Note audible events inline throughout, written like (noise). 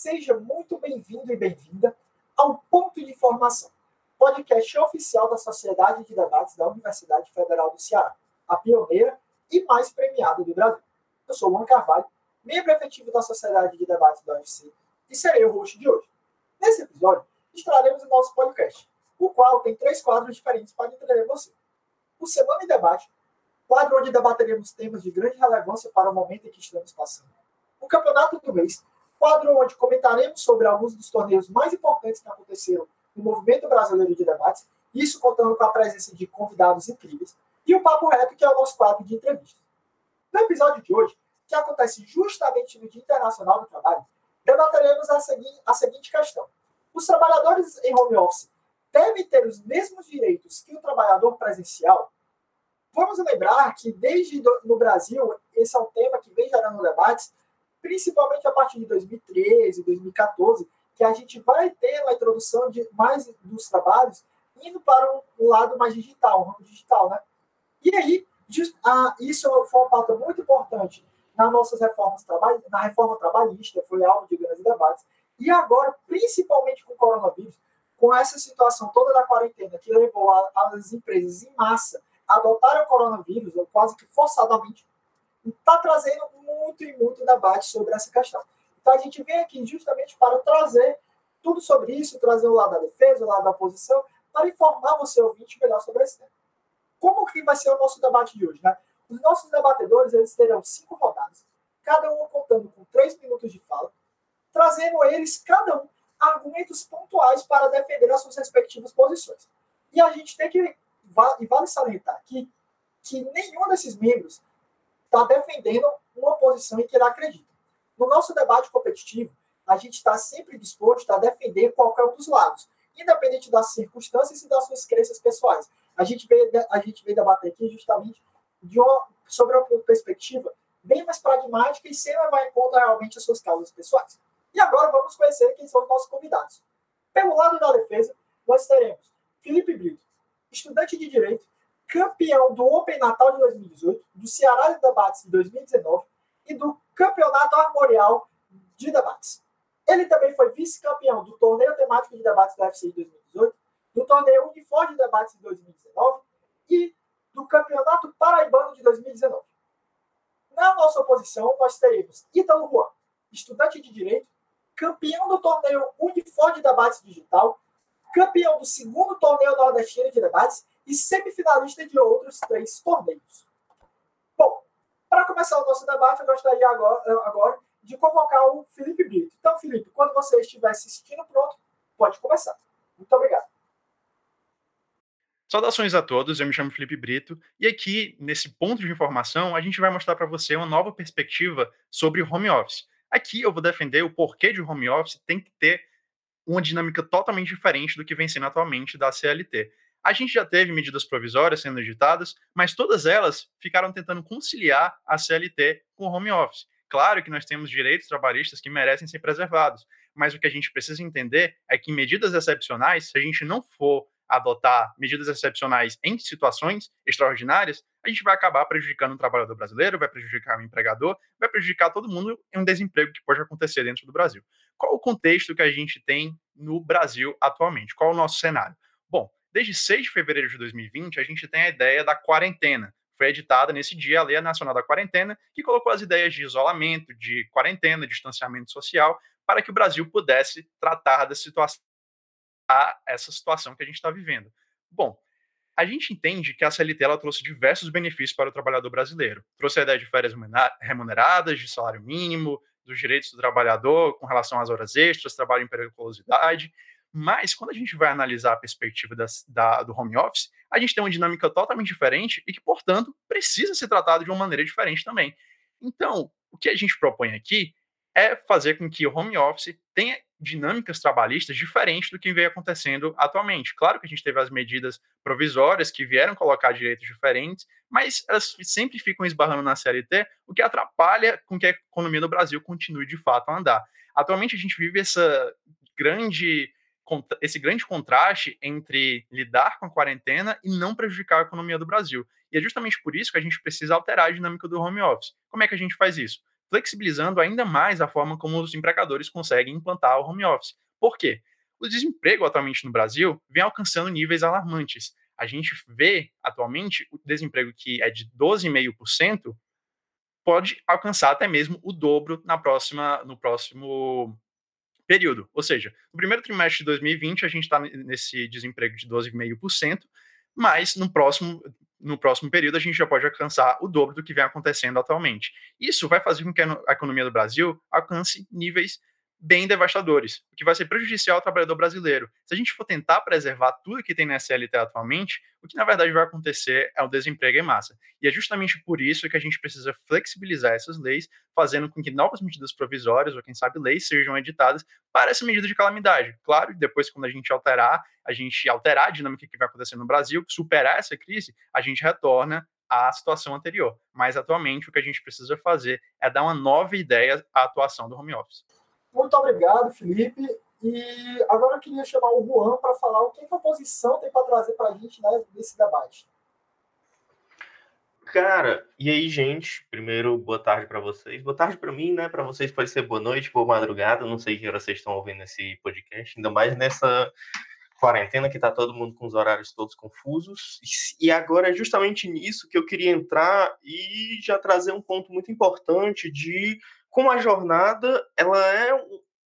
Seja muito bem-vindo e bem-vinda ao Ponto de Informação, podcast oficial da Sociedade de Debates da Universidade Federal do Ceará, a pioneira e mais premiada do Brasil. Eu sou Juan Carvalho, membro efetivo da Sociedade de Debates da UFC, e serei o host de hoje. Nesse episódio, estraremos o nosso podcast, o qual tem três quadros diferentes para entreter você. O Semana em Debate, quadro onde debateremos temas de grande relevância para o momento em que estamos passando. O Campeonato do Mês, quadro onde comentaremos sobre alguns dos torneios mais importantes que aconteceram no movimento brasileiro de debates, isso contando com a presença de convidados incríveis, e o Papo Reto, que é o nosso quadro de entrevistas. No episódio de hoje, que acontece justamente no Dia Internacional do Trabalho, debateremos a, segui a seguinte questão. Os trabalhadores em home office devem ter os mesmos direitos que o trabalhador presencial? Vamos lembrar que desde no Brasil, esse é um tema que vem gerando debates, principalmente a partir de 2013, 2014, que a gente vai ter a introdução de mais dos trabalhos indo para um, lado mais digital, um ramo digital, né? E aí, ah, isso foi uma pauta muito importante nas nossas reformas na reforma trabalhista, foi alvo de grandes debates. E agora, principalmente com o coronavírus, com essa situação toda da quarentena que levou as empresas em massa adotaram o coronavírus, quase que forçadamente, está trazendo muito e muito debate sobre essa questão. Então a gente vem aqui justamente para trazer tudo sobre isso, trazer o lado da defesa, o lado da oposição, para informar você, ouvinte, melhor sobre esse tema. Como que vai ser o nosso debate de hoje? Né? Os nossos debatedores eles terão cinco rodadas, cada um contando com três minutos de fala, trazendo eles, cada um, argumentos pontuais para defender as suas respectivas posições. E a gente tem que e vale salientar aqui que nenhum desses membros está defendendo uma posição em que ele acredita. No nosso debate competitivo, a gente está sempre disposto a defender qualquer um dos lados, independente das circunstâncias e das suas crenças pessoais. A gente veio, a gente veio debater aqui justamente uma, sobre uma perspectiva bem mais pragmática e sem levar em conta realmente as suas causas pessoais. E agora vamos conhecer quem são os nossos convidados. Pelo lado da defesa, nós teremos Felipe Brito, estudante de Direito, campeão do Open Natal de 2018, do Ceará de Debates de 2019 e do Campeonato Armorial de Debates. Ele também foi vice-campeão do Torneio Temático de Debates do UFC de 2018, do Torneio Unifor de Debates de 2019 e do Campeonato Paraibano de 2019. Na nossa oposição, nós teremos Ítalo Juan, estudante de Direito, campeão do Torneio Unifor de Debates Digital, campeão do segundo torneio nordestino de debates e semifinalista de outros três torneios. Bom, para começar o nosso debate, eu gostaria agora, agora de convocar o Felipe Brito. Então, Felipe, quando você estiver se sentindo pronto, pode começar. Muito obrigado. Saudações a todos, eu me chamo Felipe Brito e aqui, nesse ponto de informação, a gente vai mostrar para você uma nova perspectiva sobre home office. Aqui eu vou defender o porquê de home office tem que ter uma dinâmica totalmente diferente do que vem sendo atualmente da CLT. A gente já teve medidas provisórias sendo editadas, mas todas elas ficaram tentando conciliar a CLT com o home office. Claro que nós temos direitos trabalhistas que merecem ser preservados, mas o que a gente precisa entender é que medidas excepcionais, se a gente não for adotar medidas excepcionais em situações extraordinárias, a gente vai acabar prejudicando o trabalhador brasileiro, vai prejudicar o empregador, vai prejudicar todo mundo em um desemprego que pode acontecer dentro do Brasil. Qual o contexto que a gente tem no Brasil atualmente? Qual o nosso cenário? Bom, desde 6 de fevereiro de 2020, a gente tem a ideia da quarentena. Foi editada nesse dia a Lei Nacional da Quarentena, que colocou as ideias de isolamento, de quarentena, de distanciamento social, para que o Brasil pudesse tratar da situação, essa situação que a gente está vivendo. Bom, a gente entende que a CLT ela trouxe diversos benefícios para o trabalhador brasileiro. Trouxe a ideia de férias remuneradas, de salário mínimo, dos direitos do trabalhador com relação às horas extras, trabalho em periculosidade. Mas, quando a gente vai analisar a perspectiva das, da, do home office, a gente tem uma dinâmica totalmente diferente e que, portanto, precisa ser tratado de uma maneira diferente também. Então, o que a gente propõe aqui é fazer com que o home office tenha dinâmicas trabalhistas diferentes do que vem acontecendo atualmente. Claro que a gente teve as medidas provisórias que vieram colocar direitos diferentes, mas elas sempre ficam esbarrando na CLT, o que atrapalha com que a economia do Brasil continue de fato a andar. Atualmente a gente vive essa grande esse grande contraste entre lidar com a quarentena e não prejudicar a economia do Brasil. E é justamente por isso que a gente precisa alterar a dinâmica do home office. Como é que a gente faz isso? flexibilizando ainda mais a forma como os empregadores conseguem implantar o home office. Por quê? O desemprego atualmente no Brasil vem alcançando níveis alarmantes. A gente vê atualmente o desemprego que é de 12,5% pode alcançar até mesmo o dobro na próxima, no próximo período. Ou seja, no primeiro trimestre de 2020 a gente está nesse desemprego de 12,5%, mas no próximo no próximo período a gente já pode alcançar o dobro do que vem acontecendo atualmente. Isso vai fazer com que a economia do Brasil alcance níveis bem devastadores, o que vai ser prejudicial ao trabalhador brasileiro. Se a gente for tentar preservar tudo que tem na CLT atualmente, o que na verdade vai acontecer é o desemprego em massa. E é justamente por isso que a gente precisa flexibilizar essas leis, fazendo com que novas medidas provisórias, ou quem sabe leis, sejam editadas para essa medida de calamidade. Claro, depois quando a gente alterar, a gente alterar a dinâmica que vai acontecer no Brasil, superar essa crise, a gente retorna à situação anterior. Mas atualmente o que a gente precisa fazer é dar uma nova ideia à atuação do home office. Muito obrigado, Felipe. E agora eu queria chamar o Juan para falar o que a oposição tem para trazer para a gente né, nesse debate. Cara, e aí, gente? Primeiro, boa tarde para vocês. Boa tarde para mim, né? Para vocês pode ser boa noite, boa madrugada. Não sei que hora vocês estão ouvindo esse podcast, ainda mais nessa quarentena que tá todo mundo com os horários todos confusos. E agora é justamente nisso que eu queria entrar e já trazer um ponto muito importante de como a jornada, ela é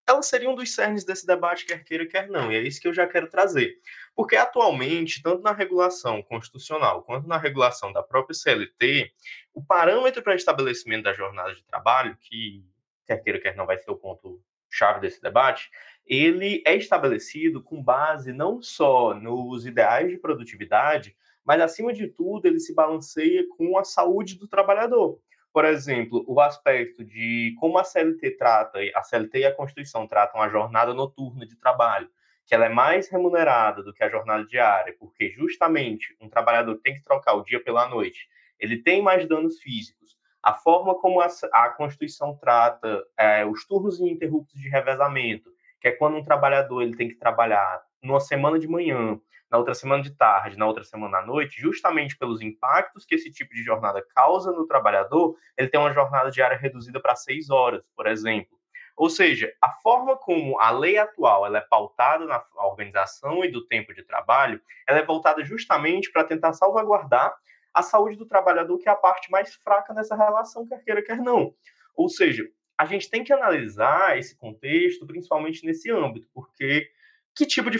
ela seria um dos cernes desse debate, quer queira, quer não, e é isso que eu já quero trazer. Porque atualmente, tanto na regulação constitucional quanto na regulação da própria CLT, o parâmetro para estabelecimento da jornada de trabalho, que quer queira, quer não vai ser o ponto chave desse debate, ele é estabelecido com base não só nos ideais de produtividade, mas acima de tudo ele se balanceia com a saúde do trabalhador por exemplo, o aspecto de como a CLT trata, a CLT e a Constituição tratam a jornada noturna de trabalho, que ela é mais remunerada do que a jornada diária, porque justamente um trabalhador tem que trocar o dia pela noite, ele tem mais danos físicos. A forma como a, a Constituição trata é, os turnos ininterruptos de revezamento, que é quando um trabalhador ele tem que trabalhar numa semana de manhã, na outra semana de tarde, na outra semana à noite, justamente pelos impactos que esse tipo de jornada causa no trabalhador, ele tem uma jornada diária reduzida para seis horas, por exemplo. Ou seja, a forma como a lei atual ela é pautada na organização e do tempo de trabalho, ela é voltada justamente para tentar salvaguardar a saúde do trabalhador, que é a parte mais fraca nessa relação, quer queira, quer não. Ou seja, a gente tem que analisar esse contexto, principalmente nesse âmbito, porque que tipo de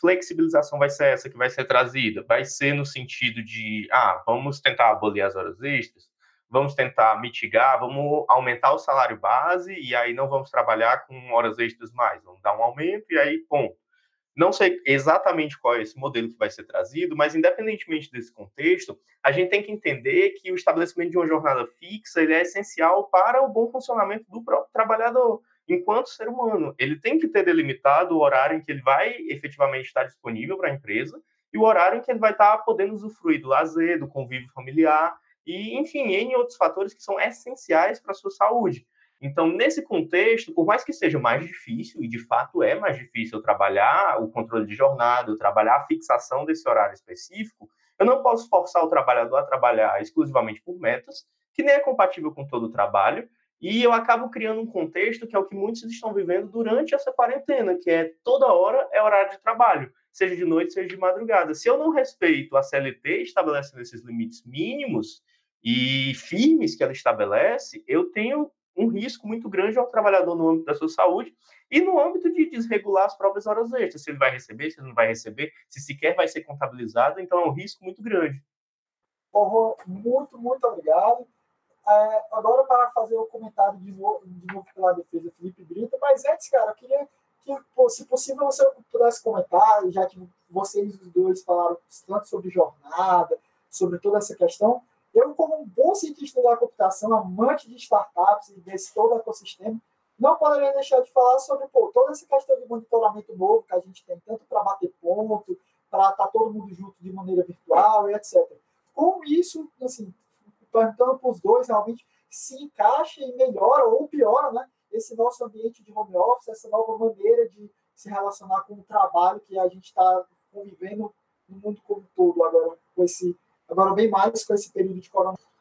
flexibilização vai ser essa que vai ser trazida? Vai ser no sentido de, ah, vamos tentar abolir as horas extras, vamos tentar mitigar, vamos aumentar o salário base e aí não vamos trabalhar com horas extras mais, vamos dar um aumento e aí, ponto. Não sei exatamente qual é esse modelo que vai ser trazido, mas independentemente desse contexto, a gente tem que entender que o estabelecimento de uma jornada fixa ele é essencial para o bom funcionamento do próprio trabalhador enquanto ser humano. Ele tem que ter delimitado o horário em que ele vai efetivamente estar disponível para a empresa e o horário em que ele vai estar podendo usufruir do lazer, do convívio familiar e, enfim, em outros fatores que são essenciais para a sua saúde. Então, nesse contexto, por mais que seja mais difícil, e de fato é mais difícil trabalhar o controle de jornada, trabalhar a fixação desse horário específico, eu não posso forçar o trabalhador a trabalhar exclusivamente por metas, que nem é compatível com todo o trabalho, e eu acabo criando um contexto que é o que muitos estão vivendo durante essa quarentena, que é toda hora é horário de trabalho, seja de noite, seja de madrugada. Se eu não respeito a CLT estabelecendo esses limites mínimos e firmes que ela estabelece, eu tenho um risco muito grande ao trabalhador no âmbito da sua saúde e no âmbito de desregular as próprias horas extras, se ele vai receber, se ele não vai receber, se sequer vai ser contabilizado, então é um risco muito grande. Muito, muito obrigado. É, agora para fazer o comentário de novo, de novo pela defesa Felipe Brito, mas antes, cara, eu queria que, se possível, você pudesse comentar, já que vocês dois falaram tanto sobre jornada, sobre toda essa questão, eu, como um bom cientista da computação, amante de startups e desse todo ecossistema, não poderia deixar de falar sobre pô, toda essa questão de monitoramento novo que a gente tem, tanto para bater ponto, para estar tá todo mundo junto de maneira virtual e etc. Como isso, assim, perguntando para os dois realmente se encaixa e melhora ou piora né, esse nosso ambiente de home office, essa nova maneira de se relacionar com o trabalho que a gente está convivendo no mundo como um todo agora, com esse, agora bem mais com esse período de coronavírus.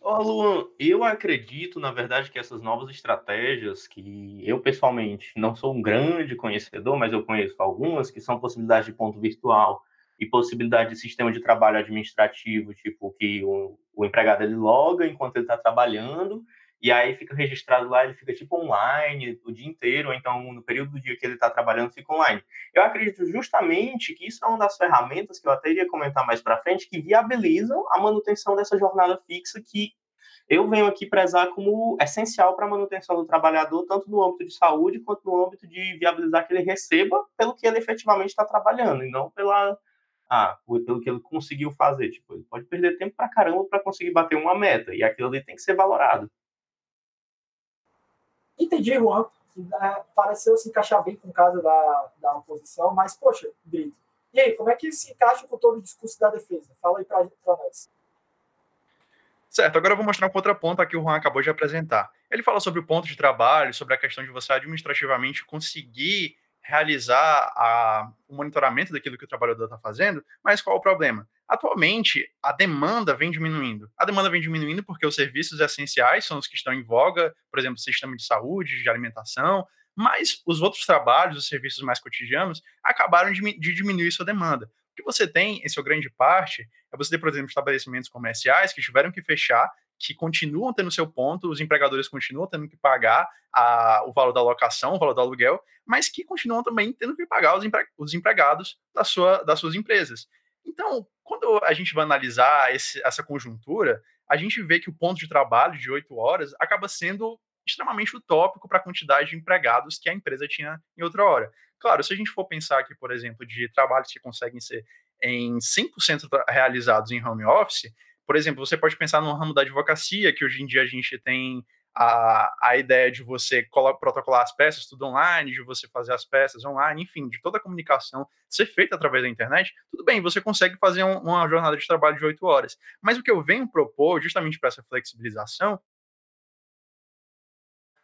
Ô, Luan, eu acredito, na verdade, que essas novas estratégias, que eu pessoalmente não sou um grande conhecedor, mas eu conheço algumas, que são possibilidades de ponto virtual e possibilidade de sistema de trabalho administrativo, tipo que o, o empregado ele loga enquanto ele está trabalhando, e aí fica registrado lá, ele fica tipo online o dia inteiro, ou então no período do dia que ele está trabalhando fica online. Eu acredito justamente que isso é uma das ferramentas que eu até iria comentar mais para frente, que viabilizam a manutenção dessa jornada fixa que eu venho aqui prezar como essencial para a manutenção do trabalhador, tanto no âmbito de saúde quanto no âmbito de viabilizar que ele receba pelo que ele efetivamente está trabalhando, e não pela ah, pelo que ele conseguiu fazer. Tipo, ele pode perder tempo para caramba para conseguir bater uma meta, e aquilo ali tem que ser valorado. Entendi, Juan. É, pareceu se encaixar bem com o caso da, da oposição, mas, poxa, Brito, e aí, como é que se encaixa com todo o discurso da defesa? Fala aí para nós. Certo, agora eu vou mostrar um contraponto que o Juan acabou de apresentar. Ele fala sobre o ponto de trabalho, sobre a questão de você administrativamente conseguir realizar a, o monitoramento daquilo que o trabalhador está fazendo, mas qual o problema? Atualmente, a demanda vem diminuindo. A demanda vem diminuindo porque os serviços essenciais são os que estão em voga, por exemplo, sistema de saúde, de alimentação, mas os outros trabalhos, os serviços mais cotidianos, acabaram de, de diminuir sua demanda. O que você tem, em sua grande parte, é você ter, por exemplo, estabelecimentos comerciais que tiveram que fechar que continuam tendo seu ponto, os empregadores continuam tendo que pagar a, o valor da locação, o valor do aluguel, mas que continuam também tendo que pagar os, empre, os empregados da sua, das suas empresas. Então, quando a gente vai analisar esse, essa conjuntura, a gente vê que o ponto de trabalho de oito horas acaba sendo extremamente utópico para a quantidade de empregados que a empresa tinha em outra hora. Claro, se a gente for pensar aqui, por exemplo, de trabalhos que conseguem ser em 100% realizados em home office, por exemplo, você pode pensar no ramo da advocacia, que hoje em dia a gente tem a, a ideia de você protocolar as peças tudo online, de você fazer as peças online, enfim, de toda a comunicação ser feita através da internet, tudo bem, você consegue fazer um, uma jornada de trabalho de oito horas. Mas o que eu venho propor, justamente para essa flexibilização,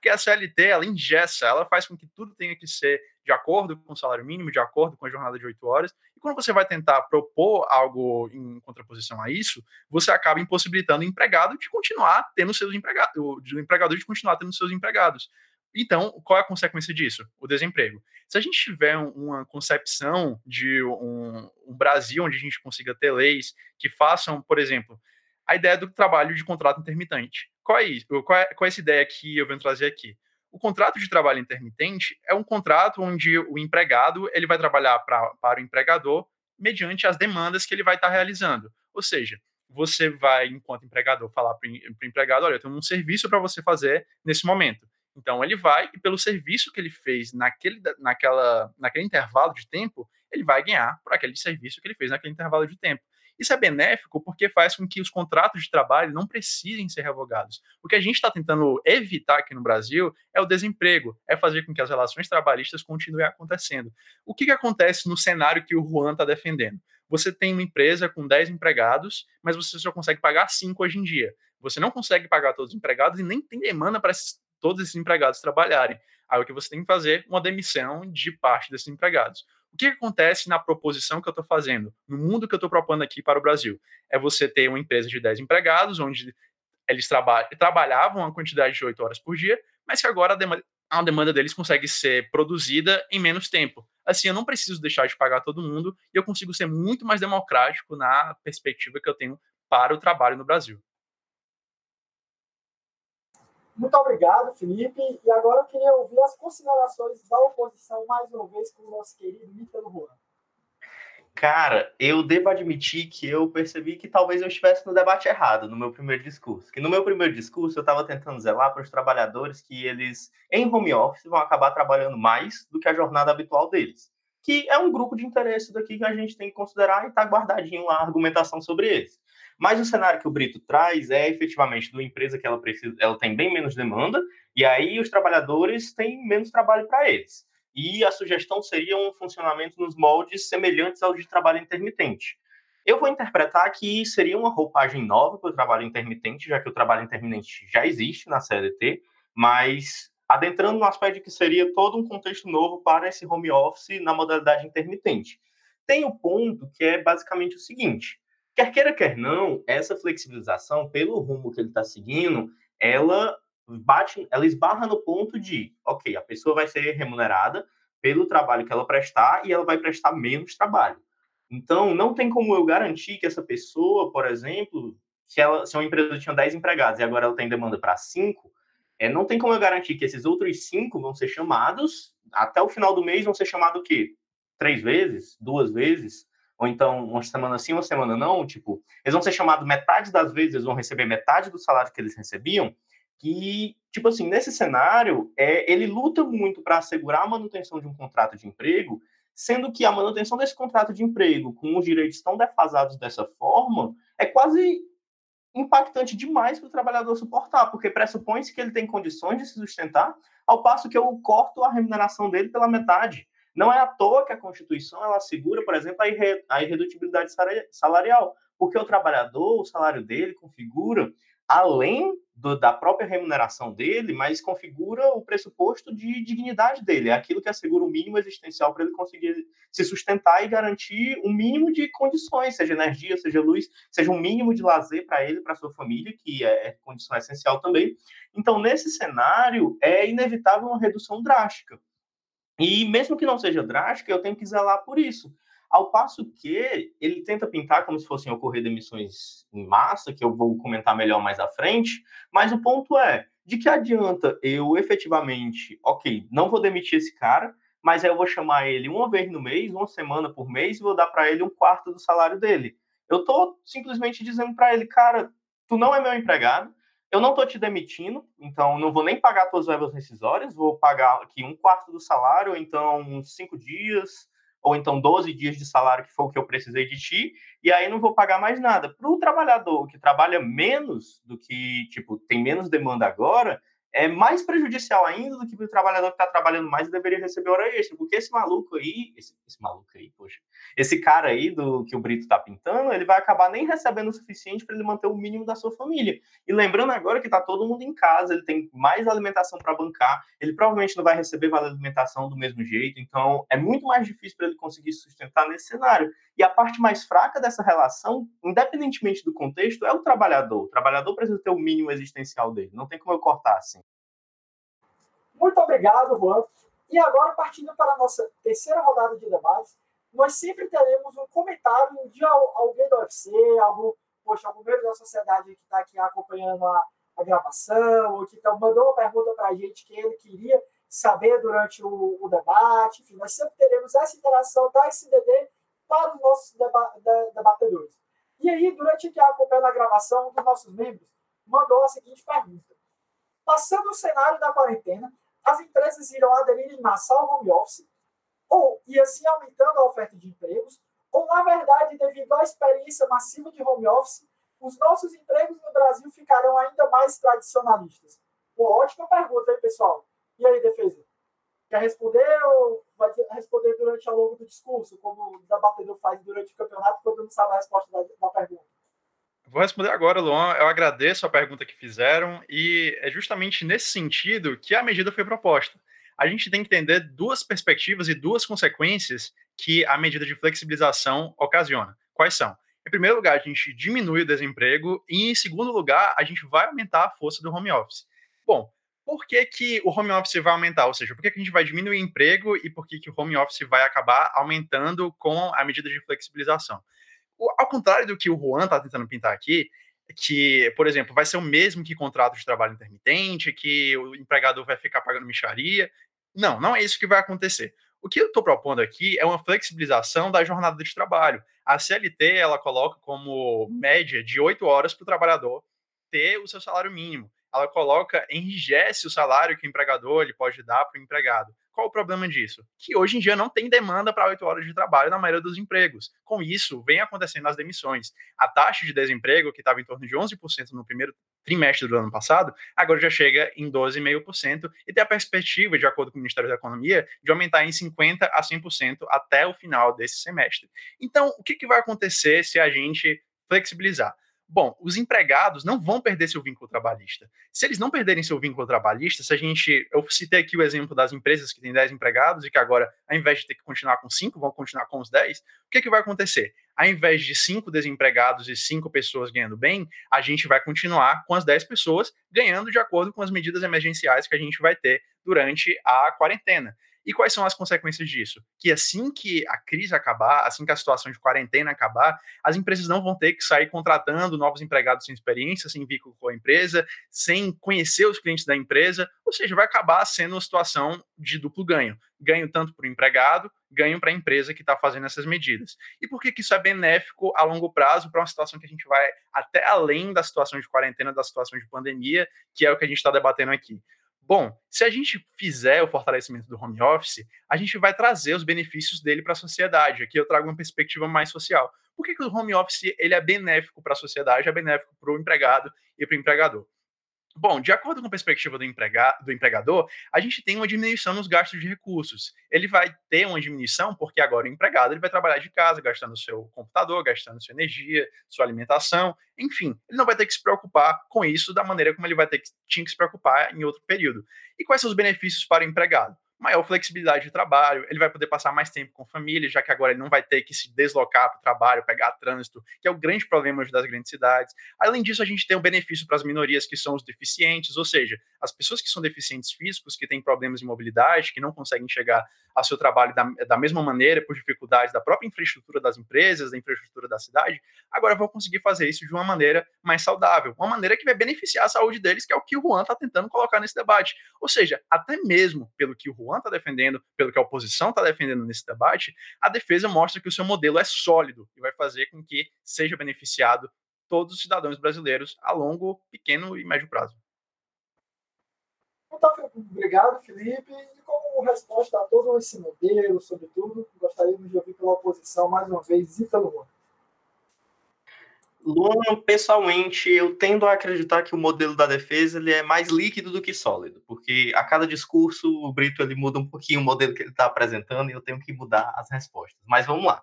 porque a CLT, ela ingessa, ela faz com que tudo tenha que ser de acordo com o salário mínimo, de acordo com a jornada de oito horas. Quando você vai tentar propor algo em contraposição a isso, você acaba impossibilitando o empregado de continuar tendo seus empregados, o empregador de continuar tendo seus empregados. Então, qual é a consequência disso? O desemprego. Se a gente tiver uma concepção de um, um Brasil onde a gente consiga ter leis que façam, por exemplo, a ideia do trabalho de contrato intermitente. Qual é? Qual é, qual é essa ideia que eu venho trazer aqui? O contrato de trabalho intermitente é um contrato onde o empregado ele vai trabalhar pra, para o empregador mediante as demandas que ele vai estar realizando. Ou seja, você vai, enquanto empregador, falar para o empregado: olha, eu tenho um serviço para você fazer nesse momento. Então, ele vai, e pelo serviço que ele fez naquele, naquela, naquele intervalo de tempo, ele vai ganhar por aquele serviço que ele fez naquele intervalo de tempo. Isso é benéfico porque faz com que os contratos de trabalho não precisem ser revogados. O que a gente está tentando evitar aqui no Brasil é o desemprego, é fazer com que as relações trabalhistas continuem acontecendo. O que, que acontece no cenário que o Juan está defendendo? Você tem uma empresa com 10 empregados, mas você só consegue pagar 5 hoje em dia. Você não consegue pagar todos os empregados e nem tem demanda para todos esses empregados trabalharem. Aí o que você tem que fazer? Uma demissão de parte desses empregados. O que acontece na proposição que eu estou fazendo, no mundo que eu estou propondo aqui para o Brasil? É você ter uma empresa de 10 empregados, onde eles traba trabalhavam uma quantidade de 8 horas por dia, mas que agora a demanda, a demanda deles consegue ser produzida em menos tempo. Assim, eu não preciso deixar de pagar todo mundo e eu consigo ser muito mais democrático na perspectiva que eu tenho para o trabalho no Brasil. Muito obrigado, Felipe. E agora eu queria ouvir as considerações da oposição, mais uma vez, com o nosso querido Ítalo Juan. Cara, eu devo admitir que eu percebi que talvez eu estivesse no debate errado no meu primeiro discurso. Que no meu primeiro discurso eu estava tentando zelar para os trabalhadores que eles, em home office, vão acabar trabalhando mais do que a jornada habitual deles. Que é um grupo de interesse daqui que a gente tem que considerar e está guardadinho lá a argumentação sobre eles. Mas o cenário que o Brito traz é efetivamente de uma empresa que ela precisa, ela tem bem menos demanda, e aí os trabalhadores têm menos trabalho para eles. E a sugestão seria um funcionamento nos moldes semelhantes ao de trabalho intermitente. Eu vou interpretar que seria uma roupagem nova para o trabalho intermitente, já que o trabalho intermitente já existe na CLT, mas adentrando no aspecto de que seria todo um contexto novo para esse home office na modalidade intermitente. Tem o ponto que é basicamente o seguinte: Quer queira, quer não, essa flexibilização, pelo rumo que ele está seguindo, ela bate, ela esbarra no ponto de, ok, a pessoa vai ser remunerada pelo trabalho que ela prestar e ela vai prestar menos trabalho. Então, não tem como eu garantir que essa pessoa, por exemplo, se, ela, se uma empresa tinha 10 empregados e agora ela tem demanda para 5, é, não tem como eu garantir que esses outros 5 vão ser chamados, até o final do mês vão ser chamados o quê? Três vezes? Duas vezes? Ou então, uma semana sim, uma semana não? Tipo, eles vão ser chamados metade das vezes, eles vão receber metade do salário que eles recebiam, que, tipo assim, nesse cenário, é, ele luta muito para assegurar a manutenção de um contrato de emprego, sendo que a manutenção desse contrato de emprego, com os direitos tão defasados dessa forma, é quase impactante demais para o trabalhador suportar, porque pressupõe-se que ele tem condições de se sustentar, ao passo que eu corto a remuneração dele pela metade. Não é à toa que a Constituição ela assegura, por exemplo, a irredutibilidade salarial, porque o trabalhador, o salário dele configura além do, da própria remuneração dele, mas configura o pressuposto de dignidade dele, é aquilo que assegura o mínimo existencial para ele conseguir se sustentar e garantir um mínimo de condições, seja energia, seja luz, seja um mínimo de lazer para ele, para sua família, que é, é condição essencial também. Então, nesse cenário, é inevitável uma redução drástica. E mesmo que não seja drástica, eu tenho que zelar por isso. Ao passo que ele tenta pintar como se fossem ocorrer demissões em massa, que eu vou comentar melhor mais à frente, mas o ponto é, de que adianta eu efetivamente, ok, não vou demitir esse cara, mas aí eu vou chamar ele uma vez no mês, uma semana por mês, e vou dar para ele um quarto do salário dele. Eu tô simplesmente dizendo para ele, cara, tu não é meu empregado, eu não tô te demitindo, então não vou nem pagar tuas verbas rescisórias, vou pagar aqui um quarto do salário, então uns cinco dias, ou então 12 dias de salário, que foi o que eu precisei de ti, e aí não vou pagar mais nada. Para o trabalhador que trabalha menos do que, tipo, tem menos demanda agora, é mais prejudicial ainda do que para o trabalhador que está trabalhando mais e deveria receber hora extra, porque esse maluco aí, esse, esse, maluco aí, poxa, esse cara aí do que o Brito está pintando, ele vai acabar nem recebendo o suficiente para ele manter o mínimo da sua família. E lembrando agora que está todo mundo em casa, ele tem mais alimentação para bancar, ele provavelmente não vai receber vale alimentação do mesmo jeito, então é muito mais difícil para ele conseguir se sustentar nesse cenário. E a parte mais fraca dessa relação, independentemente do contexto, é o trabalhador. O trabalhador precisa ter o mínimo existencial dele, não tem como eu cortar assim. Muito obrigado, Juan. E agora, partindo para a nossa terceira rodada de debates, nós sempre teremos um comentário de alguém do UFC, algum, poxa, algum membro da sociedade que está aqui acompanhando a, a, gravação, ou que tá, mandou uma pergunta para a gente que ele queria saber durante o, o, debate. Enfim, nós sempre teremos essa interação da SDD para os nossos deba debatedores. E aí, durante que acompanhando a gravação, um dos nossos membros mandou a seguinte pergunta. Passando o cenário da quarentena, as empresas irão aderir em massa ao home office, ou e assim aumentando a oferta de empregos, ou na verdade, devido à experiência massiva de home office, os nossos empregos no Brasil ficarão ainda mais tradicionalistas? Pô, ótima pergunta, hein, pessoal? E aí, defesa? Quer responder ou vai responder durante ao longo do discurso, como o debatedor faz durante o campeonato, quando não sabe a resposta da, da pergunta? Vou responder agora, Luan. Eu agradeço a pergunta que fizeram e é justamente nesse sentido que a medida foi proposta. A gente tem que entender duas perspectivas e duas consequências que a medida de flexibilização ocasiona. Quais são? Em primeiro lugar, a gente diminui o desemprego e, em segundo lugar, a gente vai aumentar a força do home office. Bom, por que, que o home office vai aumentar? Ou seja, por que, que a gente vai diminuir o emprego e por que, que o home office vai acabar aumentando com a medida de flexibilização? ao contrário do que o Juan está tentando pintar aqui, que, por exemplo, vai ser o mesmo que contrato de trabalho intermitente, que o empregador vai ficar pagando micharia. Não, não é isso que vai acontecer. O que eu estou propondo aqui é uma flexibilização da jornada de trabalho. A CLT ela coloca como média de oito horas para o trabalhador ter o seu salário mínimo. Ela coloca, enrijece o salário que o empregador ele pode dar para o empregado. Qual o problema disso? Que hoje em dia não tem demanda para oito horas de trabalho na maioria dos empregos. Com isso, vem acontecendo as demissões. A taxa de desemprego, que estava em torno de 11% no primeiro trimestre do ano passado, agora já chega em 12,5% e tem a perspectiva, de acordo com o Ministério da Economia, de aumentar em 50% a 100% até o final desse semestre. Então, o que, que vai acontecer se a gente flexibilizar? Bom, os empregados não vão perder seu vínculo trabalhista. Se eles não perderem seu vínculo trabalhista, se a gente. Eu citei aqui o exemplo das empresas que têm 10 empregados e que agora, ao invés de ter que continuar com 5, vão continuar com os 10, o que, que vai acontecer? ao invés de cinco desempregados e cinco pessoas ganhando bem, a gente vai continuar com as 10 pessoas ganhando de acordo com as medidas emergenciais que a gente vai ter durante a quarentena. E quais são as consequências disso? Que assim que a crise acabar, assim que a situação de quarentena acabar, as empresas não vão ter que sair contratando novos empregados sem experiência, sem vínculo com a empresa, sem conhecer os clientes da empresa, ou seja, vai acabar sendo uma situação de duplo ganho. Ganho tanto para o empregado, ganho para a empresa que está fazendo essas medidas. E por que, que isso é benéfico a longo prazo para uma situação que a gente vai até além da situação de quarentena, da situação de pandemia, que é o que a gente está debatendo aqui? Bom, se a gente fizer o fortalecimento do home office, a gente vai trazer os benefícios dele para a sociedade. Aqui eu trago uma perspectiva mais social. Por que, que o home office ele é benéfico para a sociedade, é benéfico para o empregado e para o empregador? Bom, de acordo com a perspectiva do, emprega do empregador, a gente tem uma diminuição nos gastos de recursos. Ele vai ter uma diminuição porque agora o empregado ele vai trabalhar de casa, gastando seu computador, gastando sua energia, sua alimentação, enfim, ele não vai ter que se preocupar com isso da maneira como ele vai ter que, tinha que se preocupar em outro período. E quais são os benefícios para o empregado? Maior flexibilidade de trabalho, ele vai poder passar mais tempo com a família, já que agora ele não vai ter que se deslocar para o trabalho, pegar trânsito, que é o grande problema das grandes cidades. Além disso, a gente tem um benefício para as minorias que são os deficientes, ou seja, as pessoas que são deficientes físicos, que têm problemas de mobilidade, que não conseguem chegar ao seu trabalho da, da mesma maneira, por dificuldades da própria infraestrutura das empresas, da infraestrutura da cidade, agora vão conseguir fazer isso de uma maneira mais saudável, uma maneira que vai beneficiar a saúde deles, que é o que o Juan está tentando colocar nesse debate. Ou seja, até mesmo pelo que o Juan está defendendo, pelo que a oposição está defendendo nesse debate, a defesa mostra que o seu modelo é sólido e vai fazer com que seja beneficiado todos os cidadãos brasileiros a longo, pequeno e médio prazo. Então, obrigado, Felipe. E como resposta a todo esse modelo, sobretudo, gostaríamos de ouvir pela oposição mais uma vez Ítalo Luan. Luan, pessoalmente, eu tendo a acreditar que o modelo da defesa ele é mais líquido do que sólido, porque a cada discurso o Brito ele muda um pouquinho o modelo que ele está apresentando e eu tenho que mudar as respostas. Mas vamos lá.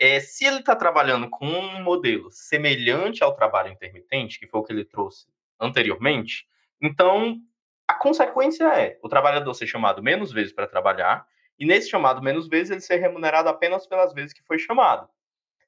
É, se ele está trabalhando com um modelo semelhante ao trabalho intermitente, que foi o que ele trouxe anteriormente, então a consequência é o trabalhador ser chamado menos vezes para trabalhar, e nesse chamado menos vezes ele ser remunerado apenas pelas vezes que foi chamado.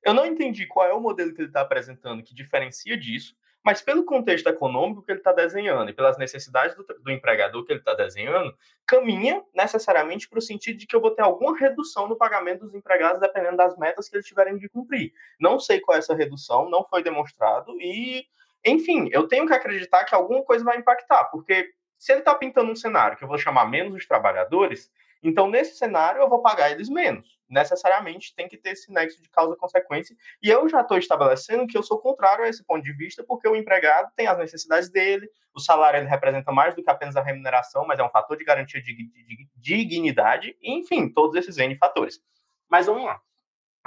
Eu não entendi qual é o modelo que ele está apresentando que diferencia disso, mas pelo contexto econômico que ele está desenhando e pelas necessidades do, do empregador que ele está desenhando, caminha necessariamente para o sentido de que eu vou ter alguma redução no pagamento dos empregados dependendo das metas que eles tiverem de cumprir. Não sei qual é essa redução, não foi demonstrado e, enfim, eu tenho que acreditar que alguma coisa vai impactar, porque se ele está pintando um cenário que eu vou chamar menos os trabalhadores, então nesse cenário eu vou pagar eles menos. Necessariamente tem que ter esse nexo de causa-consequência. E eu já estou estabelecendo que eu sou contrário a esse ponto de vista, porque o empregado tem as necessidades dele, o salário ele representa mais do que apenas a remuneração, mas é um fator de garantia de, de, de dignidade, enfim, todos esses N fatores. Mas vamos lá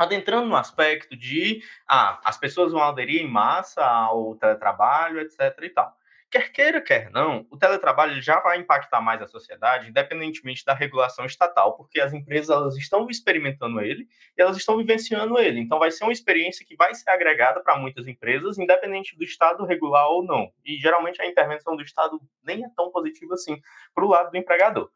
adentrando no aspecto de ah, as pessoas vão aderir em massa ao teletrabalho, etc. e tal. Quer queira, quer não, o teletrabalho já vai impactar mais a sociedade, independentemente da regulação estatal, porque as empresas elas estão experimentando ele e elas estão vivenciando ele. Então, vai ser uma experiência que vai ser agregada para muitas empresas, independente do Estado regular ou não. E geralmente a intervenção do Estado nem é tão positiva assim para o lado do empregador.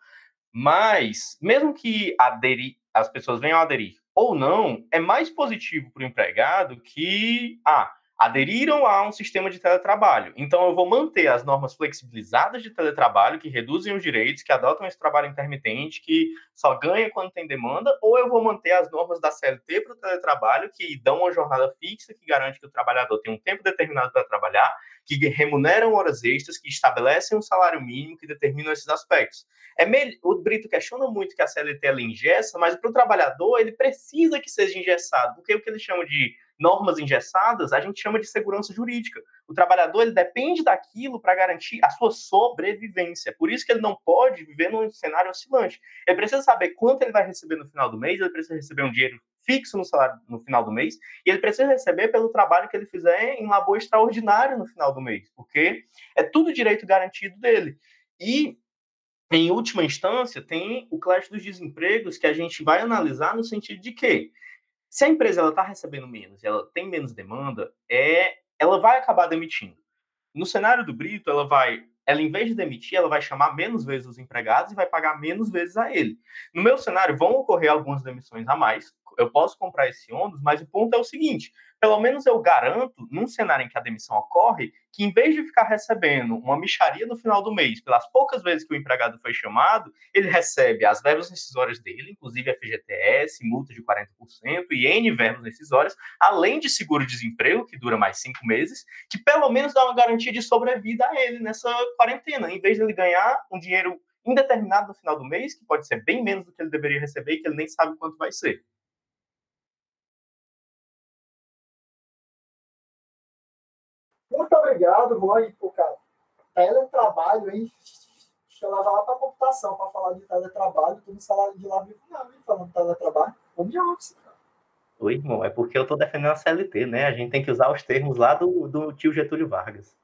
Mas, mesmo que aderir, as pessoas venham aderir ou não, é mais positivo para o empregado que, ah, aderiram a um sistema de teletrabalho. Então, eu vou manter as normas flexibilizadas de teletrabalho, que reduzem os direitos, que adotam esse trabalho intermitente, que só ganha quando tem demanda, ou eu vou manter as normas da CLT para o teletrabalho, que dão uma jornada fixa, que garante que o trabalhador tem um tempo determinado para trabalhar, que remuneram horas extras, que estabelecem um salário mínimo, que determinam esses aspectos. É O Brito questiona muito que a CLT ela engessa, mas para o trabalhador ele precisa que seja engessado, porque o que ele chama de normas engessadas, a gente chama de segurança jurídica. O trabalhador ele depende daquilo para garantir a sua sobrevivência. Por isso que ele não pode viver num cenário oscilante. Ele precisa saber quanto ele vai receber no final do mês, ele precisa receber um dinheiro fixo no salário no final do mês, e ele precisa receber pelo trabalho que ele fizer em labor extraordinário no final do mês, porque é tudo direito garantido dele. E em última instância, tem o clash dos desempregos que a gente vai analisar no sentido de que se a empresa está recebendo menos, ela tem menos demanda, é, ela vai acabar demitindo. No cenário do Brito, ela vai, ela em vez de demitir, ela vai chamar menos vezes os empregados e vai pagar menos vezes a ele. No meu cenário, vão ocorrer algumas demissões a mais, eu posso comprar esse ônibus, mas o ponto é o seguinte: pelo menos eu garanto, num cenário em que a demissão ocorre, que em vez de ficar recebendo uma micharia no final do mês, pelas poucas vezes que o empregado foi chamado, ele recebe as verbas rescisórias dele, inclusive FGTS, multa de 40% e N verbas rescisórias, além de seguro-desemprego, que dura mais cinco meses, que pelo menos dá uma garantia de sobrevida a ele nessa quarentena, em vez de ele ganhar um dinheiro indeterminado no final do mês, que pode ser bem menos do que ele deveria receber e que ele nem sabe quanto vai ser. Muito obrigado, Juan. Pô, cara, teletrabalho, hein? Deixa eu levar lá para computação para falar de teletrabalho. Tu no salário de lá vivo não, hein? Falando de teletrabalho. Home office, cara. Oi, irmão, é porque eu tô defendendo a CLT, né? A gente tem que usar os termos lá do, do tio Getúlio Vargas.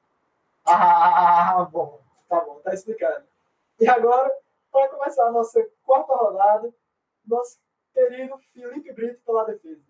Ah, bom. Tá bom, tá explicando. E agora, para começar a nossa quarta rodada, nosso querido Felipe Brito pela defesa.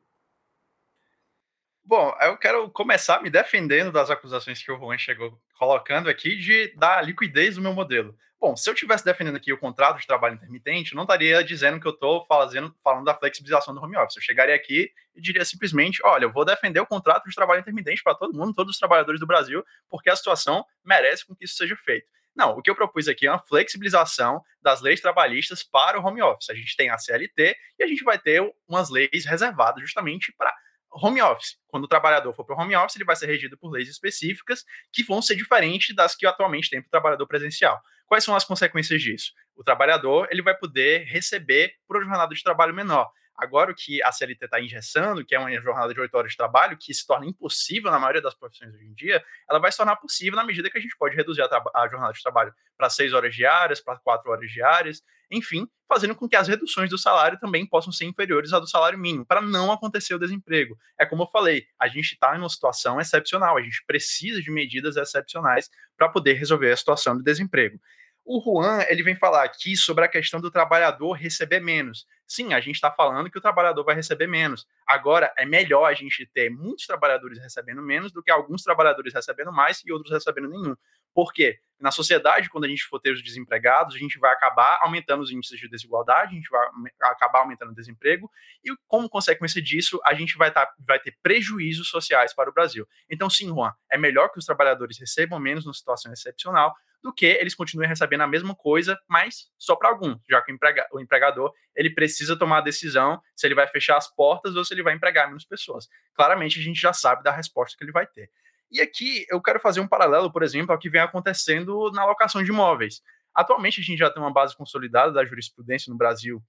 Bom, eu quero começar me defendendo das acusações que o Juan chegou colocando aqui de da liquidez do meu modelo. Bom, se eu estivesse defendendo aqui o contrato de trabalho intermitente, não estaria dizendo que eu estou falando da flexibilização do home office. Eu chegaria aqui e diria simplesmente: olha, eu vou defender o contrato de trabalho intermitente para todo mundo, todos os trabalhadores do Brasil, porque a situação merece com que isso seja feito. Não, o que eu propus aqui é uma flexibilização das leis trabalhistas para o home office. A gente tem a CLT e a gente vai ter umas leis reservadas justamente para home office. Quando o trabalhador for para o home office, ele vai ser regido por leis específicas que vão ser diferentes das que atualmente tem para o trabalhador presencial. Quais são as consequências disso? O trabalhador ele vai poder receber por jornada de trabalho menor. Agora, o que a CLT está engessando, que é uma jornada de oito horas de trabalho, que se torna impossível na maioria das profissões hoje em dia, ela vai se tornar possível na medida que a gente pode reduzir a, a jornada de trabalho para seis horas diárias, para quatro horas diárias, enfim, fazendo com que as reduções do salário também possam ser inferiores à do salário mínimo, para não acontecer o desemprego. É como eu falei, a gente está em uma situação excepcional, a gente precisa de medidas excepcionais para poder resolver a situação do desemprego. O Juan ele vem falar aqui sobre a questão do trabalhador receber menos. Sim, a gente está falando que o trabalhador vai receber menos. Agora, é melhor a gente ter muitos trabalhadores recebendo menos do que alguns trabalhadores recebendo mais e outros recebendo nenhum. Por quê? Na sociedade, quando a gente for ter os desempregados, a gente vai acabar aumentando os índices de desigualdade, a gente vai acabar aumentando o desemprego, e como consequência disso, a gente vai, tá, vai ter prejuízos sociais para o Brasil. Então, sim, Juan, é melhor que os trabalhadores recebam menos numa situação excepcional do que eles continuem recebendo a mesma coisa, mas só para alguns, já que o, emprega, o empregador ele precisa tomar a decisão se ele vai fechar as portas ou se ele vai empregar menos pessoas. Claramente, a gente já sabe da resposta que ele vai ter. E aqui eu quero fazer um paralelo, por exemplo, ao que vem acontecendo na locação de imóveis. Atualmente a gente já tem uma base consolidada da jurisprudência no Brasil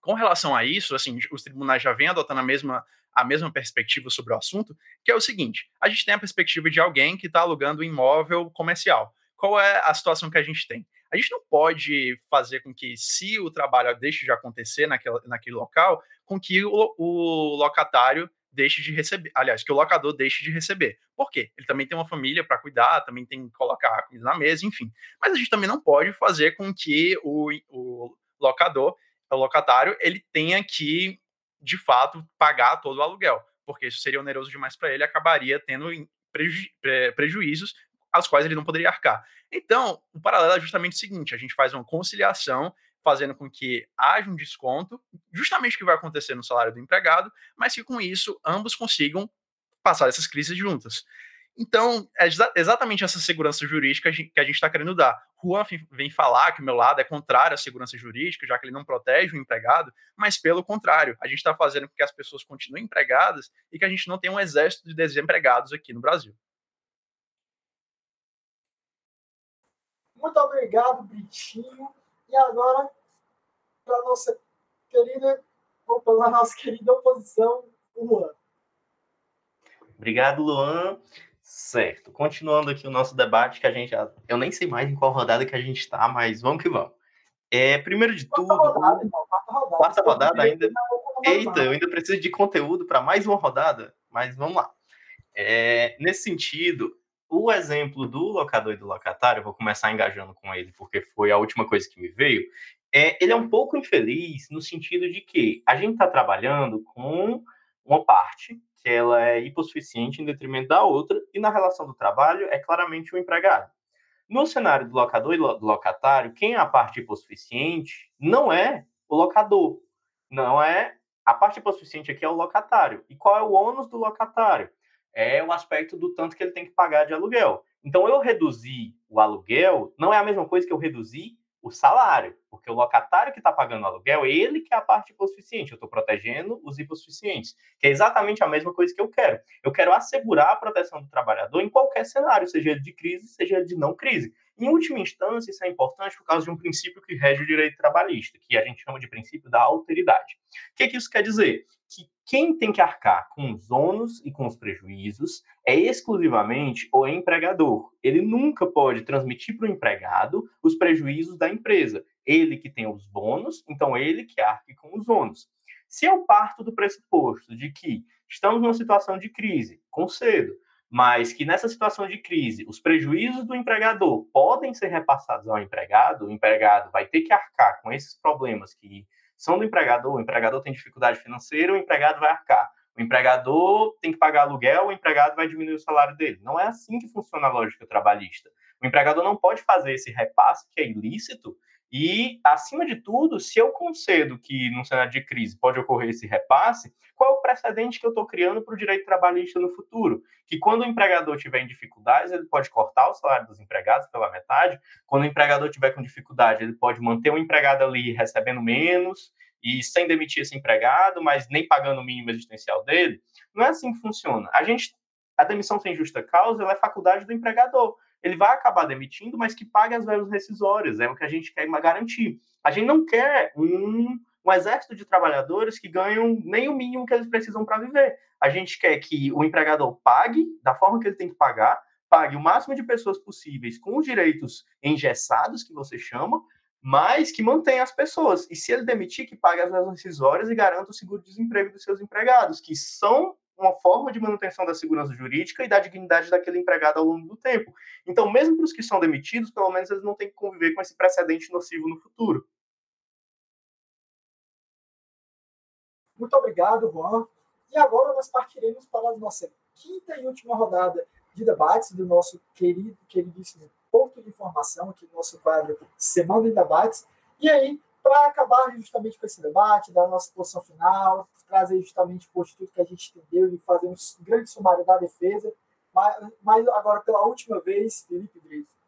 com relação a isso, assim, os tribunais já vêm adotando a mesma, a mesma perspectiva sobre o assunto, que é o seguinte: a gente tem a perspectiva de alguém que está alugando um imóvel comercial. Qual é a situação que a gente tem? A gente não pode fazer com que, se o trabalho deixe de acontecer naquele, local, com que o, o locatário deixe de receber, aliás, que o locador deixe de receber. Por quê? Ele também tem uma família para cuidar, também tem que colocar comida na mesa, enfim. Mas a gente também não pode fazer com que o, o locador, o locatário, ele tenha que, de fato, pagar todo o aluguel, porque isso seria oneroso demais para ele, acabaria tendo preju prejuízos aos quais ele não poderia arcar. Então, o paralelo é justamente o seguinte: a gente faz uma conciliação fazendo com que haja um desconto, justamente o que vai acontecer no salário do empregado, mas que com isso ambos consigam passar essas crises juntas. Então, é exatamente essa segurança jurídica que a gente está querendo dar. Juan vem falar que o meu lado é contrário à segurança jurídica, já que ele não protege o empregado, mas pelo contrário, a gente está fazendo com que as pessoas continuem empregadas e que a gente não tenha um exército de desempregados aqui no Brasil. Muito obrigado, Britinho. E agora, para nossa querida, para nossa querida oposição, Luan. Obrigado, Luan. Certo. Continuando aqui o nosso debate, que a gente já. Eu nem sei mais em qual rodada que a gente está, mas vamos que vamos. É, primeiro de quarta tudo. Rodada, irmão, quarta rodada, quarta rodada ainda. Eita, eu ainda preciso de conteúdo para mais uma rodada, mas vamos lá. É, nesse sentido, o exemplo do locador e do locatário, eu vou começar engajando com ele, porque foi a última coisa que me veio. É, ele é um pouco infeliz no sentido de que a gente está trabalhando com uma parte que ela é hipossuficiente em detrimento da outra, e na relação do trabalho é claramente o empregado. No cenário do locador e do locatário, quem é a parte hipossuficiente não é o locador, não é a parte hipossuficiente aqui é o locatário. E qual é o ônus do locatário? É o aspecto do tanto que ele tem que pagar de aluguel. Então, eu reduzir o aluguel não é a mesma coisa que eu reduzir o salário, porque o locatário que está pagando o aluguel, ele que é a parte hipossuficiente. Eu estou protegendo os hipossuficientes, que é exatamente a mesma coisa que eu quero. Eu quero assegurar a proteção do trabalhador em qualquer cenário, seja de crise, seja de não crise. Em última instância, isso é importante por causa de um princípio que rege o direito trabalhista, que a gente chama de princípio da alteridade. O que, é que isso quer dizer? Que quem tem que arcar com os ônus e com os prejuízos é exclusivamente o empregador. Ele nunca pode transmitir para o empregado os prejuízos da empresa. Ele que tem os bônus, então ele que arque com os ônus. Se eu parto do pressuposto de que estamos numa situação de crise, concedo, mas que nessa situação de crise, os prejuízos do empregador podem ser repassados ao empregado, o empregado vai ter que arcar com esses problemas que são do empregador, o empregador tem dificuldade financeira, o empregado vai arcar. O empregador tem que pagar aluguel, o empregado vai diminuir o salário dele. Não é assim que funciona a lógica trabalhista. O empregador não pode fazer esse repasse, que é ilícito, e, acima de tudo, se eu concedo que num cenário de crise pode ocorrer esse repasse, qual é o precedente que eu estou criando para o direito trabalhista no futuro? Que quando o empregador tiver em dificuldades, ele pode cortar o salário dos empregados pela metade. Quando o empregador tiver com dificuldade, ele pode manter o empregado ali recebendo menos e sem demitir esse empregado, mas nem pagando o mínimo existencial dele. Não é assim que funciona. A gente, a demissão sem justa causa, é faculdade do empregador ele vai acabar demitindo, mas que pague as verbas rescisórias, é o que a gente quer garantir. A gente não quer um, um exército de trabalhadores que ganham nem o mínimo que eles precisam para viver. A gente quer que o empregador pague da forma que ele tem que pagar, pague o máximo de pessoas possíveis com os direitos engessados, que você chama, mas que mantenha as pessoas. E se ele demitir, que pague as rescisórias e garanta o seguro-desemprego dos seus empregados, que são uma forma de manutenção da segurança jurídica e da dignidade daquele empregado ao longo do tempo. Então, mesmo para os que são demitidos, pelo menos eles não têm que conviver com esse precedente nocivo no futuro. Muito obrigado, Juan. E agora nós partiremos para a nossa quinta e última rodada de debates do nosso querido, queridíssimo ponto de informação, aqui no nosso quadro Semana em Debates. E aí, para acabar justamente com esse debate, dar a nossa posição final, trazer justamente por tudo que a gente entendeu e fazer um grande sumário da defesa. Mas, mas agora, pela última vez, Felipe Brito.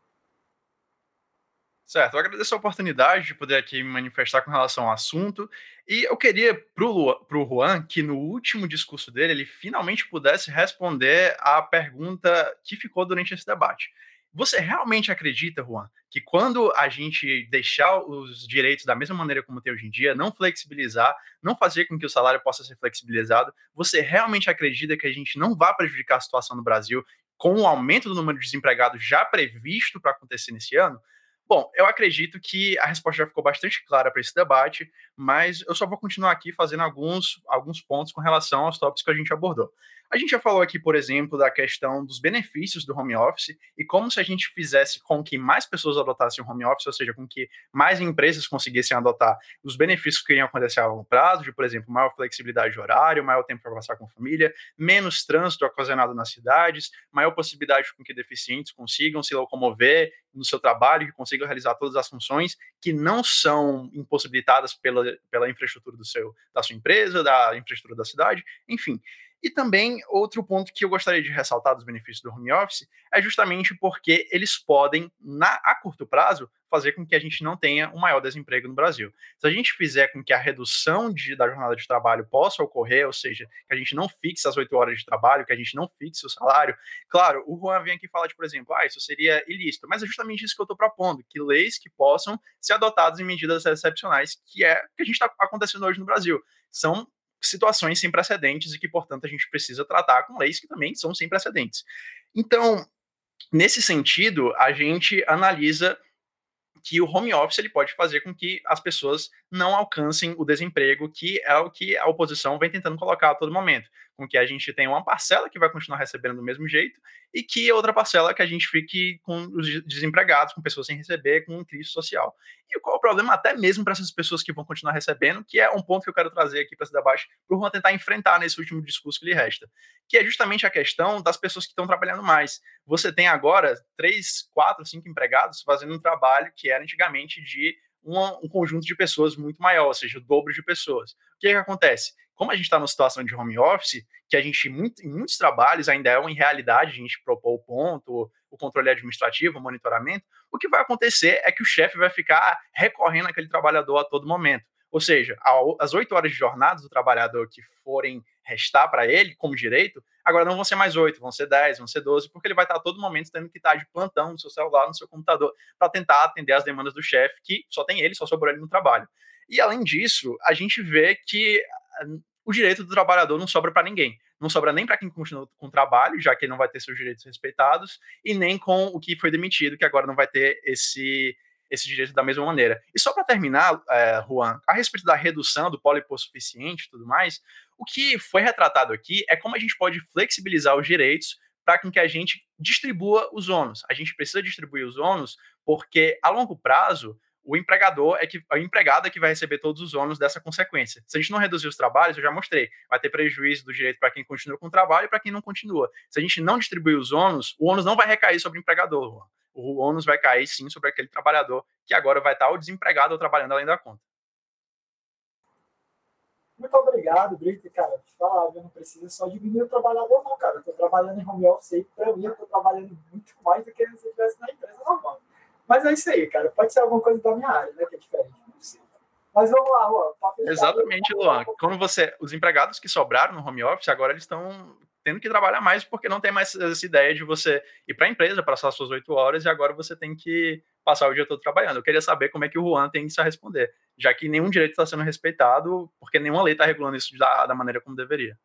Certo, eu agradeço a oportunidade de poder aqui me manifestar com relação ao assunto. E eu queria para o Juan que no último discurso dele ele finalmente pudesse responder à pergunta que ficou durante esse debate. Você realmente acredita, Juan, que quando a gente deixar os direitos da mesma maneira como tem hoje em dia, não flexibilizar, não fazer com que o salário possa ser flexibilizado, você realmente acredita que a gente não vai prejudicar a situação no Brasil com o aumento do número de desempregados já previsto para acontecer nesse ano? Bom, eu acredito que a resposta já ficou bastante clara para esse debate, mas eu só vou continuar aqui fazendo alguns, alguns pontos com relação aos tópicos que a gente abordou. A gente já falou aqui, por exemplo, da questão dos benefícios do home office e como se a gente fizesse com que mais pessoas adotassem o home office, ou seja, com que mais empresas conseguissem adotar os benefícios que iriam acontecer a longo prazo, de, por exemplo, maior flexibilidade de horário, maior tempo para passar com a família, menos trânsito ocasionado nas cidades, maior possibilidade com que deficientes consigam se locomover no seu trabalho, que consigam realizar todas as funções que não são impossibilitadas pela, pela infraestrutura do seu, da sua empresa, da infraestrutura da cidade, enfim. E também, outro ponto que eu gostaria de ressaltar dos benefícios do home office é justamente porque eles podem, na, a curto prazo, fazer com que a gente não tenha um maior desemprego no Brasil. Se a gente fizer com que a redução de, da jornada de trabalho possa ocorrer, ou seja, que a gente não fixe as oito horas de trabalho, que a gente não fixe o salário, claro, o Juan vem aqui falar de, por exemplo, ah, isso seria ilícito, mas é justamente isso que eu estou propondo, que leis que possam ser adotadas em medidas excepcionais, que é o que a gente está acontecendo hoje no Brasil. São situações sem precedentes e que, portanto, a gente precisa tratar com leis que também são sem precedentes. Então, nesse sentido, a gente analisa que o home office ele pode fazer com que as pessoas não alcancem o desemprego, que é o que a oposição vem tentando colocar a todo momento, com que a gente tenha uma parcela que vai continuar recebendo do mesmo jeito e que outra parcela que a gente fique com os desempregados, com pessoas sem receber, com crise social. E qual é o problema até mesmo para essas pessoas que vão continuar recebendo, que é um ponto que eu quero trazer aqui para esse debate, para o Juan tentar enfrentar nesse último discurso que lhe resta, que é justamente a questão das pessoas que estão trabalhando mais. Você tem agora três, quatro, cinco empregados fazendo um trabalho que era antigamente de uma, um conjunto de pessoas muito maior, ou seja, o dobro de pessoas. O que, que acontece? Como a gente está numa situação de home office, que a gente, muito, em muitos trabalhos, ainda é uma realidade a gente propor o ponto, o controle administrativo, o monitoramento, o que vai acontecer é que o chefe vai ficar recorrendo àquele trabalhador a todo momento. Ou seja, as oito horas de jornada do trabalhador que forem restar para ele como direito, agora não vão ser mais oito, vão ser dez, vão ser doze, porque ele vai estar a todo momento tendo que estar de plantão no seu celular, no seu computador, para tentar atender as demandas do chefe, que só tem ele, só sobrou ele no trabalho. E além disso, a gente vê que ah, o direito do trabalhador não sobra para ninguém. Não sobra nem para quem continua com o trabalho, já que ele não vai ter seus direitos respeitados, e nem com o que foi demitido, que agora não vai ter esse esse direito da mesma maneira. E só para terminar, é, Juan, a respeito da redução do polipossuficiente e tudo mais, o que foi retratado aqui é como a gente pode flexibilizar os direitos para que a gente distribua os ônus. A gente precisa distribuir os ônus porque, a longo prazo, o empregador é que o empregado é que vai receber todos os ônus dessa consequência. Se a gente não reduzir os trabalhos, eu já mostrei, vai ter prejuízo do direito para quem continua com o trabalho e para quem não continua. Se a gente não distribuir os ônus, o ônus não vai recair sobre o empregador o ônus vai cair sim sobre aquele trabalhador que agora vai estar ou desempregado ou trabalhando além da conta. Muito obrigado, Brito. Cara, te falar, eu não precisa só diminuir o trabalhador, não, cara. Eu tô trabalhando em home office aí, pra mim, eu tô trabalhando muito mais do que se eu estivesse na empresa normal. Mas é isso aí, cara. Pode ser alguma coisa da minha área, né, que é diferente. Não sei. Mas vamos lá, Luan. Exatamente, Luan. Quando você. Os empregados que sobraram no home office, agora eles estão tendo que trabalhar mais porque não tem mais essa ideia de você ir para a empresa, passar suas oito horas e agora você tem que passar o dia todo trabalhando. Eu queria saber como é que o Juan tem isso a responder, já que nenhum direito está sendo respeitado, porque nenhuma lei está regulando isso da, da maneira como deveria.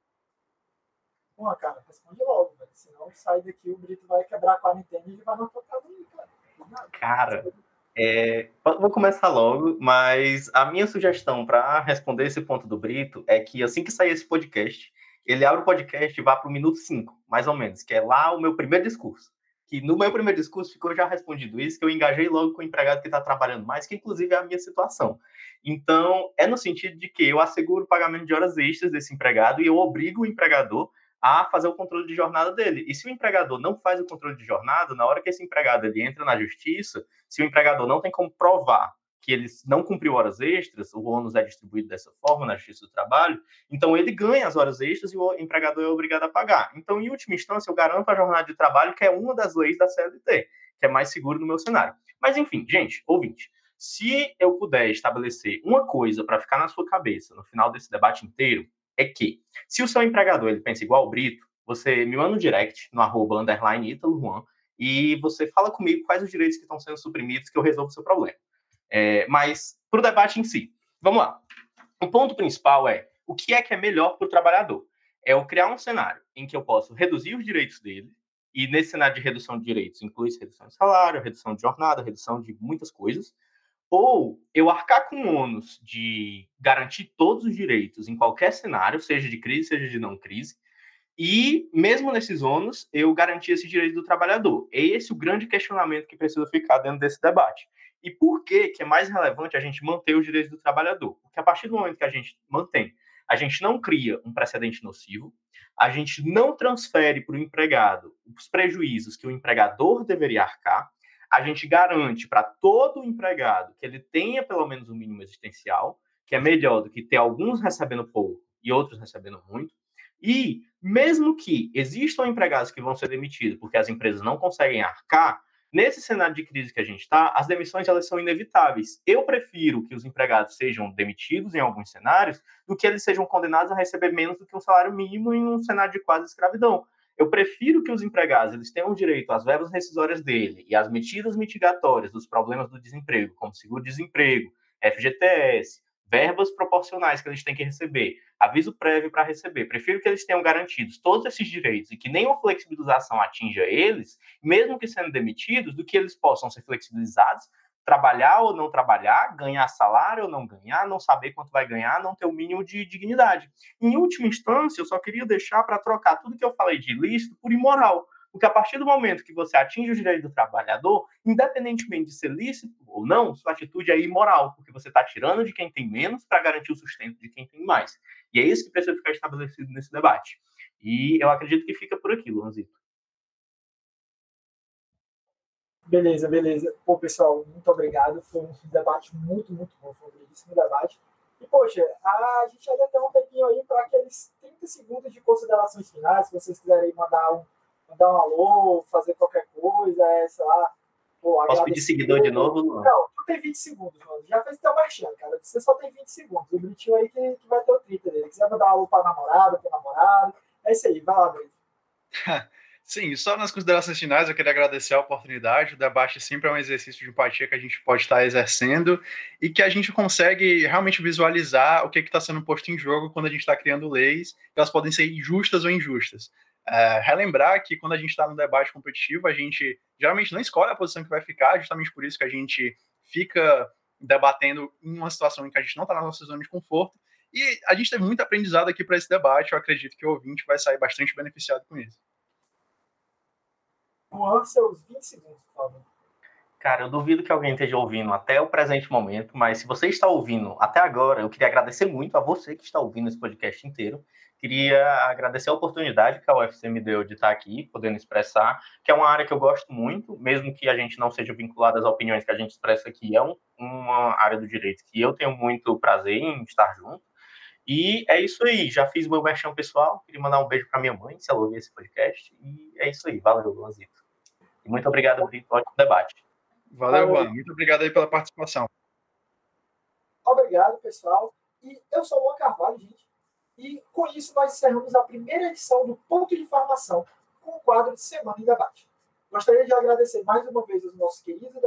Bom, cara, responde logo, velho. senão sai daqui o Brito vai quebrar a quarentena e ele vai na tua casa aí, cara. Cara, é, vou começar logo, mas a minha sugestão para responder esse ponto do Brito é que assim que sair esse podcast, ele abre o podcast e vai para o minuto 5, mais ou menos, que é lá o meu primeiro discurso. Que no meu primeiro discurso ficou já respondido isso, que eu engajei logo com o empregado que está trabalhando mais, que inclusive é a minha situação. Então, é no sentido de que eu asseguro o pagamento de horas extras desse empregado e eu obrigo o empregador a fazer o controle de jornada dele. E se o empregador não faz o controle de jornada, na hora que esse empregado ele entra na justiça, se o empregador não tem como provar que ele não cumpriu horas extras, o ônus é distribuído dessa forma na Justiça do Trabalho, então ele ganha as horas extras e o empregador é obrigado a pagar. Então, em última instância, eu garanto a jornada de trabalho, que é uma das leis da CLT, que é mais seguro no meu cenário. Mas, enfim, gente, ouvinte, se eu puder estabelecer uma coisa para ficar na sua cabeça no final desse debate inteiro, é que se o seu empregador ele pensa igual o Brito, você me manda um direct no arroba underline Italo Juan, e você fala comigo quais os direitos que estão sendo suprimidos que eu resolvo o seu problema. É, mas para o debate em si, vamos lá. O ponto principal é o que é que é melhor para o trabalhador? É eu criar um cenário em que eu posso reduzir os direitos dele, e nesse cenário de redução de direitos inclui redução de salário, redução de jornada, redução de muitas coisas, ou eu arcar com o ônus de garantir todos os direitos em qualquer cenário, seja de crise, seja de não crise, e mesmo nesses ônus, eu garantir esse direito do trabalhador. É esse o grande questionamento que precisa ficar dentro desse debate. E por que, que é mais relevante a gente manter os direitos do trabalhador? Porque a partir do momento que a gente mantém, a gente não cria um precedente nocivo, a gente não transfere para o empregado os prejuízos que o empregador deveria arcar, a gente garante para todo empregado que ele tenha pelo menos um mínimo existencial, que é melhor do que ter alguns recebendo pouco e outros recebendo muito. E mesmo que existam empregados que vão ser demitidos porque as empresas não conseguem arcar, Nesse cenário de crise que a gente está, as demissões elas são inevitáveis. Eu prefiro que os empregados sejam demitidos em alguns cenários do que eles sejam condenados a receber menos do que um salário mínimo em um cenário de quase escravidão. Eu prefiro que os empregados eles tenham direito às verbas rescisórias dele e às medidas mitigatórias dos problemas do desemprego, como seguro-desemprego, FGTS, verbas proporcionais que eles têm que receber, aviso prévio para receber. Prefiro que eles tenham garantidos todos esses direitos e que nenhuma flexibilização atinja eles, mesmo que sendo demitidos, do que eles possam ser flexibilizados, trabalhar ou não trabalhar, ganhar salário ou não ganhar, não saber quanto vai ganhar, não ter o mínimo de dignidade. Em última instância, eu só queria deixar para trocar tudo que eu falei de ilícito por imoral. Porque a partir do momento que você atinge o direito do trabalhador, independentemente de ser lícito ou não, sua atitude é imoral, porque você está tirando de quem tem menos para garantir o sustento de quem tem mais. E é isso que precisa ficar estabelecido nesse debate. E eu acredito que fica por aqui, Luanzito. Beleza, beleza. Pô, pessoal, muito obrigado. Foi um debate muito, muito bom. Foi um belíssimo debate. E, poxa, a gente ainda tem um tempinho aí para aqueles 30 segundos de considerações finais. Se vocês quiserem mandar um, mandar um alô, fazer qualquer coisa, é, sei lá. Pô, Posso pedir seguidor de novo? Não, não tu tem 20 segundos, mano. Já fez teu marchão, cara. Você só tem 20 segundos. O Britinho aí que, que vai ter o 30 dele. Quiser mandar um alô para namorado, para namorado. É isso aí, vai lá, Brito. (laughs) Sim, só nas considerações finais eu queria agradecer a oportunidade. O debate sempre é um exercício de empatia que a gente pode estar exercendo e que a gente consegue realmente visualizar o que está sendo posto em jogo quando a gente está criando leis. Elas podem ser justas ou injustas. É, relembrar que quando a gente está no debate competitivo, a gente geralmente não escolhe a posição que vai ficar, justamente por isso que a gente fica debatendo em uma situação em que a gente não está na nossa zona de conforto. E a gente teve muito aprendizado aqui para esse debate. Eu acredito que o ouvinte vai sair bastante beneficiado com isso. Juan, seus 20 segundos, por favor. Cara, eu duvido que alguém esteja ouvindo até o presente momento, mas se você está ouvindo até agora, eu queria agradecer muito a você que está ouvindo esse podcast inteiro. Queria agradecer a oportunidade que a UFC me deu de estar aqui, podendo expressar, que é uma área que eu gosto muito, mesmo que a gente não seja vinculado às opiniões que a gente expressa aqui, é um, uma área do direito que eu tenho muito prazer em estar junto. E é isso aí, já fiz meu merchan pessoal, queria mandar um beijo para minha mãe, se ela ouvir esse podcast, e é isso aí, valeu, Luanzito. E muito obrigado, Brito, ótimo debate. Valeu, Juan, muito obrigado aí pela participação. Obrigado, pessoal. E eu sou o Luan Carvalho, gente. E com isso nós encerramos a primeira edição do Ponto de Informação com o quadro de Semana em Debate. Gostaria de agradecer mais uma vez os nossos queridos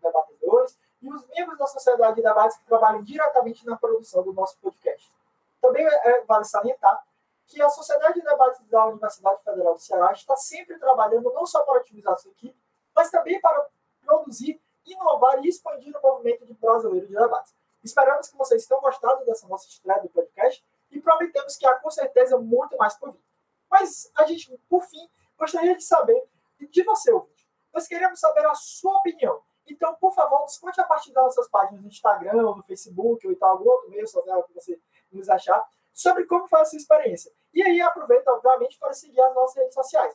debatedores e os membros da Sociedade de Debates que trabalham diretamente na produção do nosso podcast. Também é, vale salientar que a Sociedade de Debates da Universidade Federal do Ceará está sempre trabalhando não só para otimizar sua equipe, mas também para produzir, inovar e expandir o movimento de brasileiro de debates. Esperamos que vocês tenham gostado dessa nossa estreia do podcast e prometemos que há com certeza muito mais por vir. Mas a gente, por fim, gostaria de saber de você, ouvinte. Nós queremos saber a sua opinião. Então, por favor, nos conte a partir das nossas páginas no Instagram, no Facebook, ou em tal algum outro meio social que você nos achar, sobre como foi a sua experiência. E aí aproveita, obviamente, para seguir as nossas redes sociais.